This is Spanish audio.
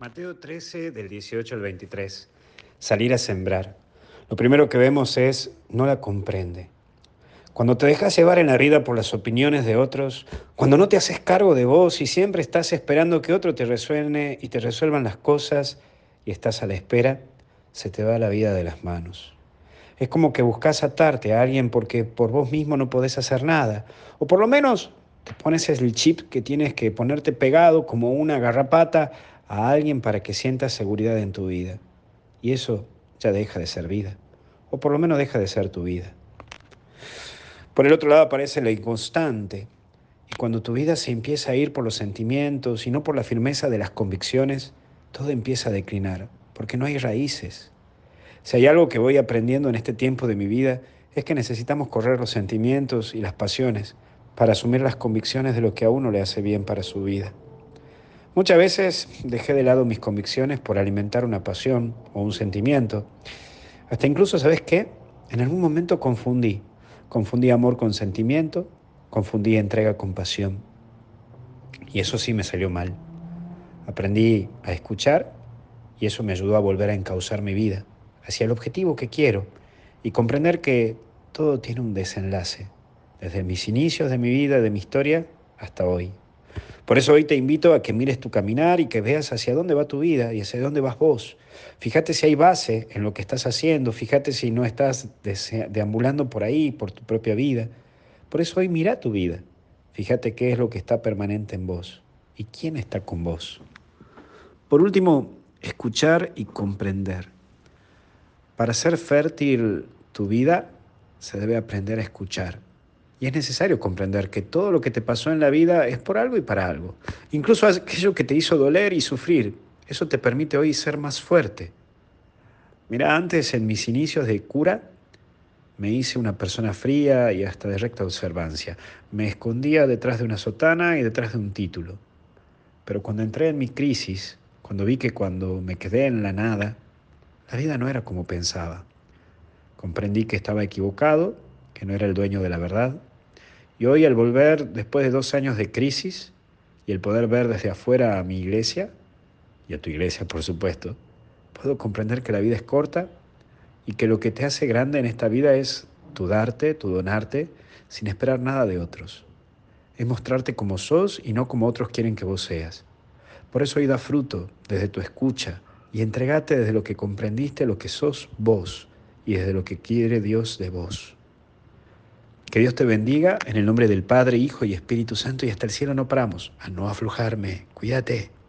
Mateo 13 del 18 al 23. Salir a sembrar. Lo primero que vemos es no la comprende. Cuando te dejas llevar en la vida por las opiniones de otros, cuando no te haces cargo de vos y siempre estás esperando que otro te resuene y te resuelvan las cosas y estás a la espera, se te va la vida de las manos. Es como que buscas atarte a alguien porque por vos mismo no podés hacer nada, o por lo menos te pones el chip que tienes que ponerte pegado como una garrapata a alguien para que sientas seguridad en tu vida. Y eso ya deja de ser vida, o por lo menos deja de ser tu vida. Por el otro lado aparece la inconstante, y cuando tu vida se empieza a ir por los sentimientos y no por la firmeza de las convicciones, todo empieza a declinar, porque no hay raíces. Si hay algo que voy aprendiendo en este tiempo de mi vida, es que necesitamos correr los sentimientos y las pasiones para asumir las convicciones de lo que a uno le hace bien para su vida. Muchas veces dejé de lado mis convicciones por alimentar una pasión o un sentimiento. Hasta incluso, ¿sabes qué? En algún momento confundí. Confundí amor con sentimiento, confundí entrega con pasión. Y eso sí me salió mal. Aprendí a escuchar y eso me ayudó a volver a encauzar mi vida hacia el objetivo que quiero y comprender que todo tiene un desenlace, desde mis inicios de mi vida, de mi historia, hasta hoy. Por eso hoy te invito a que mires tu caminar y que veas hacia dónde va tu vida y hacia dónde vas vos. Fíjate si hay base en lo que estás haciendo, fíjate si no estás deambulando por ahí, por tu propia vida. Por eso hoy mira tu vida, fíjate qué es lo que está permanente en vos y quién está con vos. Por último, escuchar y comprender. Para ser fértil tu vida, se debe aprender a escuchar. Y es necesario comprender que todo lo que te pasó en la vida es por algo y para algo. Incluso aquello que te hizo doler y sufrir, eso te permite hoy ser más fuerte. Mira, antes en mis inicios de cura, me hice una persona fría y hasta de recta observancia. Me escondía detrás de una sotana y detrás de un título. Pero cuando entré en mi crisis, cuando vi que cuando me quedé en la nada, la vida no era como pensaba. Comprendí que estaba equivocado, que no era el dueño de la verdad, y hoy al volver, después de dos años de crisis, y el poder ver desde afuera a mi iglesia, y a tu iglesia por supuesto, puedo comprender que la vida es corta y que lo que te hace grande en esta vida es tu darte, tu donarte, sin esperar nada de otros. Es mostrarte como sos y no como otros quieren que vos seas. Por eso hoy da fruto desde tu escucha y entregate desde lo que comprendiste lo que sos vos y desde lo que quiere Dios de vos. Que Dios te bendiga en el nombre del Padre, Hijo y Espíritu Santo y hasta el cielo no paramos. A no aflojarme. Cuídate.